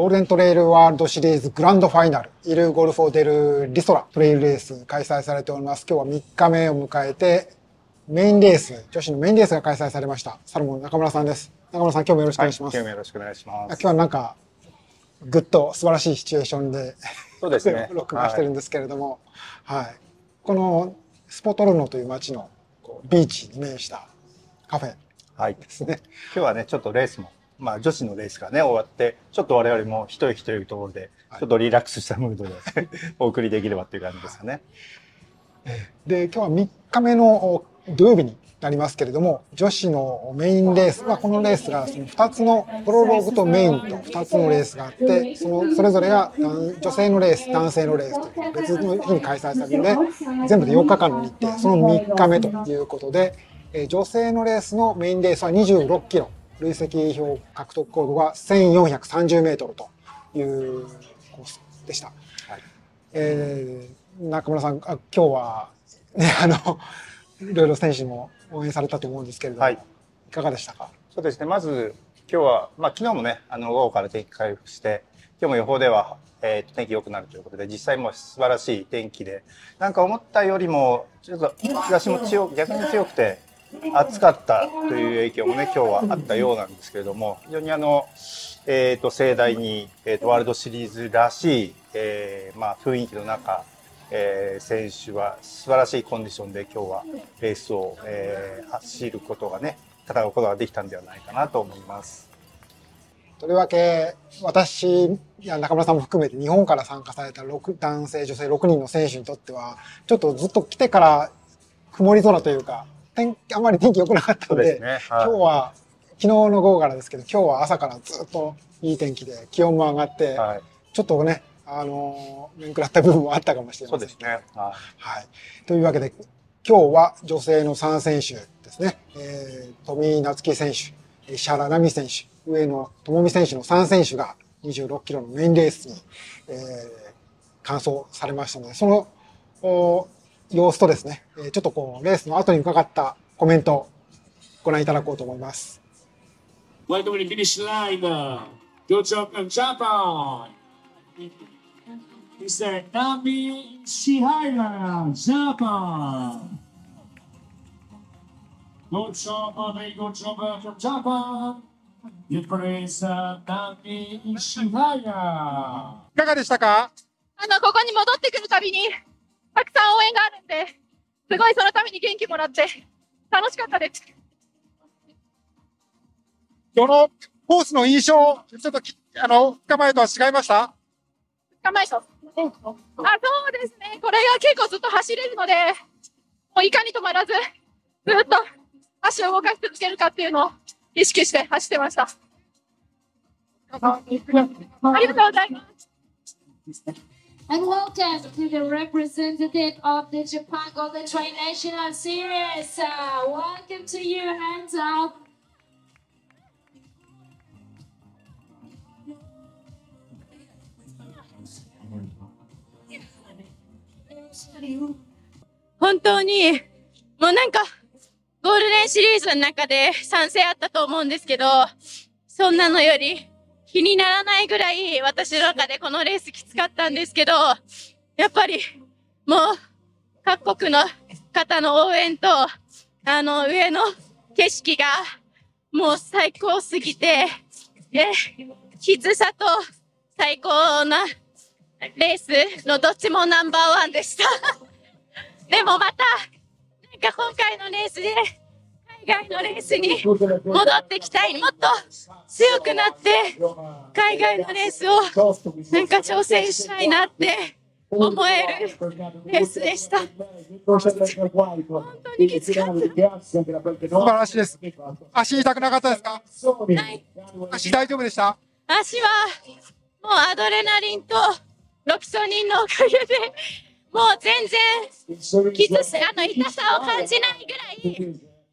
ゴールデントレイルワールドシリーズグランドファイナル、イルゴルフォデルリソラトレイルレース開催されております。今日は3日目を迎えて、メインレース、女子のメインレースが開催されました。サロモン中村さんです。中村さん、今日もよろしくお願いします。はい、今日もよろしくお願いします。今日はなんか、ぐっと素晴らしいシチュエーションで、そうですね。録画してるんですけれども、はい、はい、このスポトルノという街のビーチに面したカフェですね。はい、今日はね、ちょっとレースもまあ、女子のレースがね、終わって、ちょっと我々も一人一人いうところで、ちょっとリラックスしたムードで お送りできればっていう感じですかね。で、今日は3日目の土曜日になりますけれども、女子のメインレース、まあ、このレースがその2つのプロローグとメインと2つのレースがあって、そのそれぞれが女性のレース、男性のレースという別の日に開催されるので、全部で4日間の日程、その3日目ということで、女性のレースのメインレースは26キロ。累積票獲得高度が1430メートルというコースでした。はい、えー、中村さん、あ今日は、ね、あの、いろいろ選手も応援されたと思うんですけれども、はい、いかがでしたか？そうですね、まず今日は、まあ昨日もね、あの午後から天気回復して、今日も予報では、えー、天気良くなるということで、実際も素晴らしい天気で、なんか思ったよりも、ちょっと日差しも強く、逆に強くて、暑かったという影響もね、今日はあったようなんですけれども、非常にあの、えっ、ー、と、盛大に、えっ、ー、と、ワールドシリーズらしい、えー、まあ、雰囲気の中、えー、選手は素晴らしいコンディションで今日はレースを、えー、走ることがね、戦うことができたんではないかなと思います。とりわけ、私や中村さんも含めて日本から参加された6男性、女性6人の選手にとっては、ちょっとずっと来てから曇り空というか、天あんまり天気良くなかったので、ねはい、今日は昨日の午後からですけど、今日は朝からずっといい天気で気温も上がって、はい、ちょっとね、あの、面食らった部分もあったかもしれません。そうですね。はい。はい、というわけで、今日は女性の3選手ですね。えー、富井夏樹選手、石原奈美選手、上野智美選手の3選手が26キロのメインレースに、えー、完走されましたので、その、お様子とですね、ちょっとこう、レースの後に伺ったコメントをご覧いただこうと思います。Welcome to finish line. Good job from Japan. Mr. Nami Shihara, Japan. Good job, very good job from Japan. Good praise, Nami Shihara. いかがでしたかあの、ここに戻ってくるたびに、たくさん応援があるんで、すごいそのために元気もらって、楽しかったです。そのコースの印象、ちょっとあの、2日前とは違いました？2日前と。あ、そうですね。これが結構ずっと走れるので、もういかに止まらず、ずっと足を動かし続けるかっていうのを意識して走ってました。ありがとうございます。And welcome to the representative of the Japan Golden Train National Series. Uh, welcome to you, hands up. 本当に、もうなんか、ゴールデンシリーズの中で賛成あったと思うんですけど、そんなのより気にならないぐらい私の中でこのレースきつかったんですけど、やっぱりもう各国の方の応援と、あの上の景色がもう最高すぎて、で、きつさと最高なレースのどっちもナンバーワンでした。でもまた、なんか今回のレースで、海外のレースに戻ってきたい。もっと強くなって、海外のレースをなんか挑戦したいなって思えるレースでした。本当にきつかった。素晴らしいです。足痛くなかったですか？はい。足大丈夫でした？足はもうアドレナリンとロキソニンのおかげで、もう全然きつさ、あの痛さを感じないぐらい、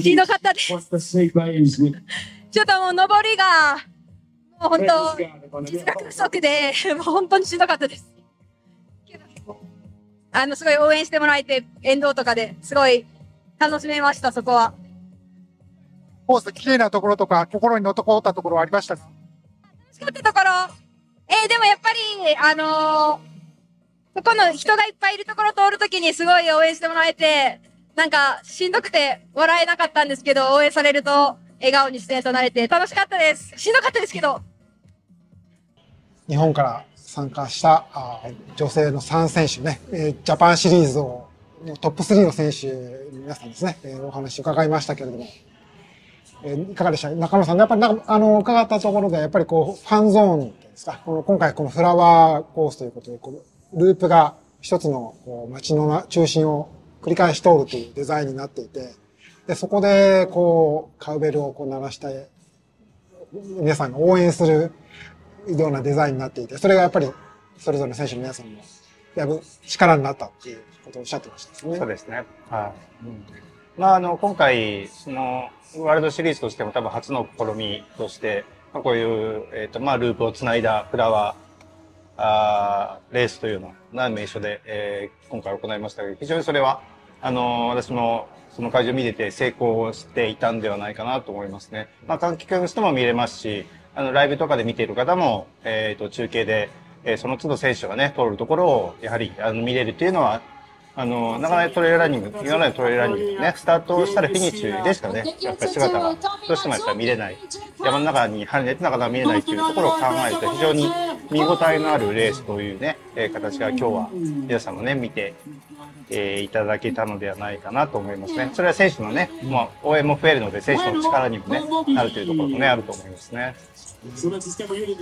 ひどかったです。ちょっともう登りが、もう本当、実力不足で、もう本当にしんどかったです。あの、すごい応援してもらえて、沿道とかですごい楽しめました、そこは。コース綺麗なところとか、心に残ったところはありましたか？楽しかったところ、えーでもやっぱり、あのーそこの人がいっぱいいるところ通るときにすごい応援してもらえて、なんかしんどくて笑えなかったんですけど、応援されると笑顔にしてとなれて楽しかったです。しんどかったですけど、日本から参加したあ女性の3選手ね、えジャパンシリーズをトップ3の選手の皆さんですね、えお話伺いましたけれども、えいかがでした？中野さん、やっぱりなあの伺ったところで、やっぱりこう、ファンゾーンですか、この今回このフラワーコースということで、こうループが一つのこう街の中心を繰り返し通るというデザインになっていて、で、そこでこう、カウベルをこう鳴らして、皆さんが応援するようなデザインになっていて、それがやっぱりそれぞれの選手の皆さんのやる力になったっていうことをおっしゃってましたね。そうですね。はい。うんまあ、あの、今回、その、ワールドシリーズとしても多分初の試みとして、まあ、こういう、えっ、と、まあ、ループをつないだフラワー、あーレースというのな名所で、えー今回行いましたけど、非常にそれは、あの私もその会場見てて成功していたんではないかなと思いますね。まあ、観客の人も見れますし、あの、ライブとかで見ている方も、えっ、と、中継で、えーその都度選手がね、通るところを、やはり、あの、見れるっていうのは、あの、なかなかトレイルランニング、今までトレイルランニングね、スタートしたらフィニッシュでしかね、やっぱり姿が、どうしてもやっぱり見れない。山の中に入れてなかなか見れないっていうところを考えると、非常に見応えのあるレースというね、えー形が今日は皆さんもね、見て、えーいただけたのではないかなと思いますね。それは選手のね、まあ、応援も増えるので、選手の力にもね、なるというところもね、あると思いますね。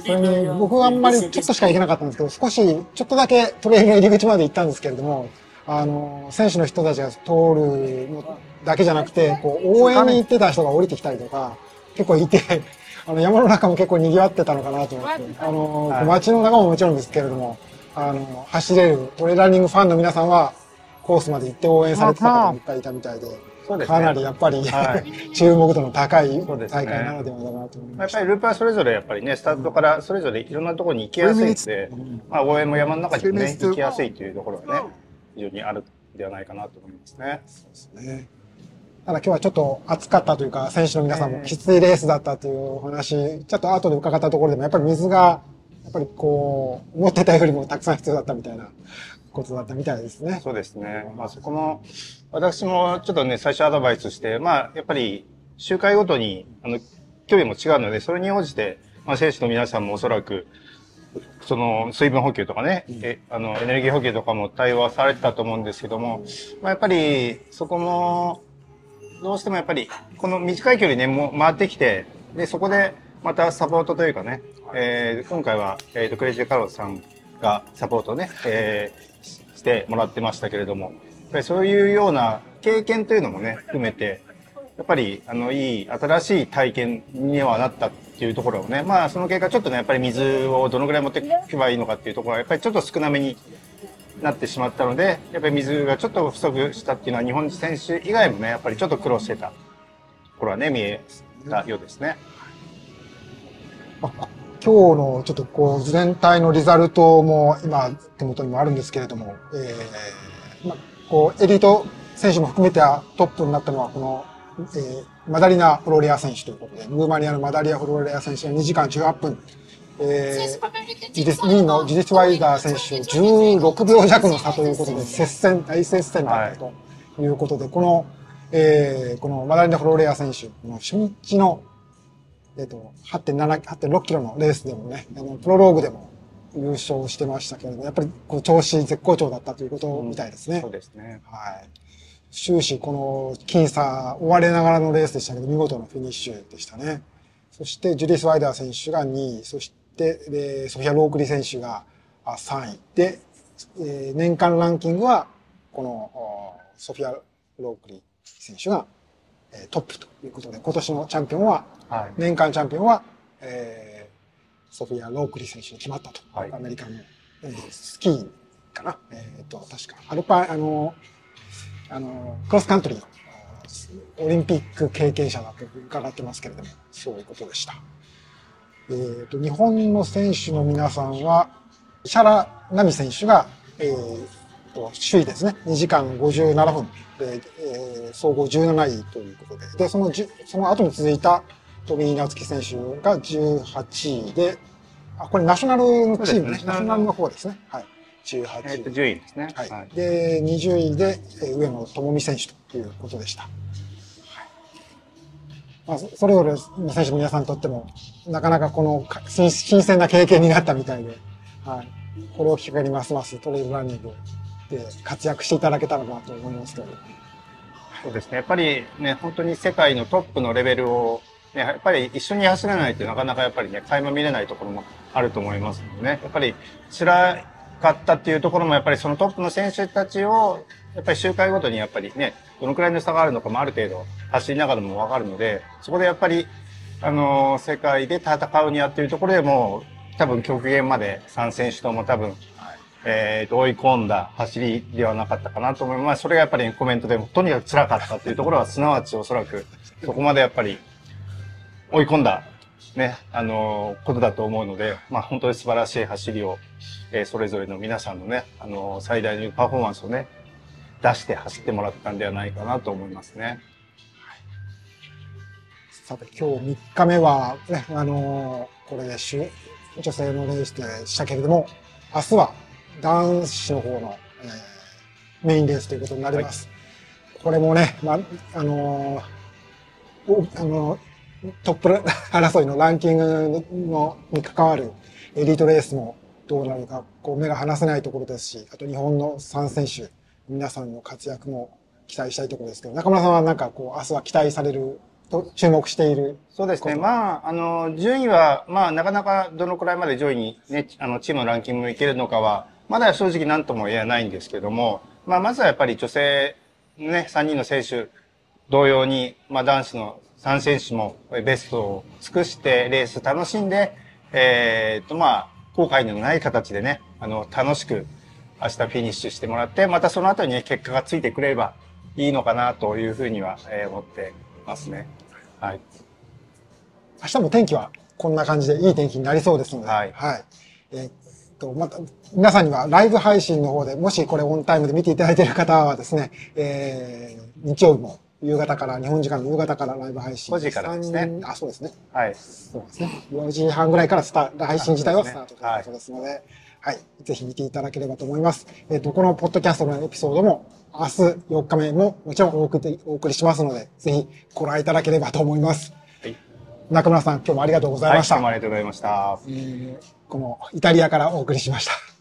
それに僕はあんまりちょっとしか行けなかったんですけど、少し、ちょっとだけトレイルの入り口まで行ったんですけれども、あの、選手の人たちが通るのだけじゃなくて、こう、応援に行ってた人が降りてきたりとか、結構いて、あの、山の中も結構賑わってたのかなと思って、あの、はい。街の中ももちろんですけれども、あの、走れるトレランニングファンの皆さんは、コースまで行って応援されてた方もいっぱいいたみたいで、そうですね。かなりやっぱり、は 注目度の高いそうですね。大会なのではないかなと思いまあました。やっぱりループはそれぞれやっぱりね、スタートからそれぞれいろんなところに行きやすいので、まあ応援も山の中にもね、行きやすいというところがね、非常にあるんではないかなと思いますね。ね。ただ今日はちょっと暑かったというか、選手の皆さんもきついレースだったというお話、ちょっと後で伺ったところでも、やっぱり水が、やっぱりこう、思ってたよりもたくさん必要だったみたいなことだったみたいですね。そうですね。まあそこも、私もちょっとね、最初アドバイスして、まあやっぱり周回ごとに、あの、距離も違うので、それに応じて、まあ選手の皆さんもおそらく、その水分補給とかね、えあのエネルギー補給とかも対応はされてたと思うんですけども、まあ、やっぱりそこもどうしてもやっぱりこの短い距離ねもう回ってきてでそこでまたサポートというかね、えー今回は、えーとクレイジーカローさんがサポートね、えーししてもらってましたけれどもやっぱりそういうような経験というのもね含めてやっぱり、あの、いい、新しい体験にはなったっていうところをね、まあ、その結果、ちょっとね、やっぱり水をどのぐらい持っていけばいいのかっていうところは、やっぱりちょっと少なめになってしまったので、やっぱり水がちょっと不足したっていうのは、日本選手以外もね、やっぱりちょっと苦労してたところはね、見えたようですね。今日のちょっとこう全体のリザルトも今手元にもあるんですけれども、えーまあ、こうエリート選手も含めてトップになったのはこの、えーマダリナ・フローリア選手ということで、ルーマニアのマダリア・フローリア選手が2時間18分、えー、ジディス2位のジディス・ワイダー選手16秒弱の差ということで、接戦、大接戦だったということで、この、えーこのマダリナ・フロリア選手、この初日のえっ、と、8.7、8.6キロのレースでもね、あの、プロローグでも優勝してましたけれども、やっぱりこう調子絶好調だったということみたいですね。そうですね。はい。終始この僅差追われながらのレースでしたけど、見事なフィニッシュでしたね。そして、ジュディス・ワイダー選手が2位、そして、でソフィア・ロークリ選手があ3位。で、えー年間ランキングは、このおソフィア・ロークリ選手が、えートップということで、今年のチャンピオンははい。年間チャンピオンは、えー、ソフィア・ロークリー選手に決まったと。はいアメリカの、えースキーかな。えっ、と、確か、アルパイ、あの、あの、クロスカントリーのオリンピック経験者だと伺ってますけれども、そういうことでした。えっ、と、日本の選手の皆さんは、石原奈美選手が、えーと首位ですね。2時間57分で、えー総合17位ということで。で、そのその後に続いた富井夏樹選手が18位で、あ、これナショナルのチームね。ナショナルの方ですね。はい。18位。えっ、と、順位ですね。はい。で、20位で、えー上野智美選手ということでした。まあ、それぞれの選手の皆さんにとっても、なかなかこの新新鮮な経験になったみたいで、はい。これをきっかけにますますトレイルランニングで活躍していただけたらなと思いますけど。そうですね。やっぱりね、本当に世界のトップのレベルを、ね、やっぱり一緒に走らないとなかなかやっぱりね、垣間見れないところもあると思いますのでね。やっぱり辛かったっていうところもやっぱりそのトップの選手たちを、やっぱり周回ごとにやっぱりね、どのくらいの差があるのかもある程度走りながらもわかるので、そこでやっぱり、あのー世界で戦うにはっていうところでも、多分極限まで3選手とも多分、えーと、追い込んだ走りではなかったかなと思います。まあ、それがやっぱりコメントでも、とにかく辛かったっていうところは、すなわちおそらく、そこまでやっぱり追い込んだ、ね、あのーことだと思うので、まあ、本当に素晴らしい走りを、えーそれぞれの皆さんのね、あのー最大のパフォーマンスをね、出して走ってもらったんではないかなと思いますね。さて、今日3日目は、ね、あのーこれで女性のレースでしたけれども、明日は男子の方の、えーメインレースということになります。これもね、まあ、あのーおあのートップ 争いのランキングのに関わるエリートレースもどうなるか、こう目が離せないところですし、あと日本の3選手、皆さんの活躍も期待したいところですけど、中村さんはなんかこう、明日は期待されると注目している。そうですね。まあ、あの、順位は、まあ、なかなかどのくらいまで上位にね、あの、チームのランキングにいけるのかは、まだ正直何とも言えないんですけども、まあ、まずはやっぱり女性、ね、3人の選手同様に、まあ、男子の3選手もベストを尽くしてレース楽しんで、えーっと、まあ、後悔のない形でね、あの、楽しく明日フィニッシュしてもらって、またその後にね、結果がついてくれればいいのかなというふうには、えー思ってますね。はい。明日も天気はこんな感じでいい天気になりそうですので、はいえーっと、また、皆さんにはライブ配信の方で、もしこれオンタイムで見ていただいている方はですね、えー日曜日も夕方から、日本時間の夕方からライブ配信。5時からですね三あ、そうですね。はい。そうですね。4時半ぐらいからスタ配信自体はスタートというはいことですので、はい。ぜひ見ていただければと思います。えっ、と、このポッドキャストのエピソードも、明日4日目ももちろんお送りお送りしますので、ぜひご覧いただければと思います。はい。中村さん、今日もありがとうございはい、ました。どうもありがとうございました。えーこのイタリアからお送りしました。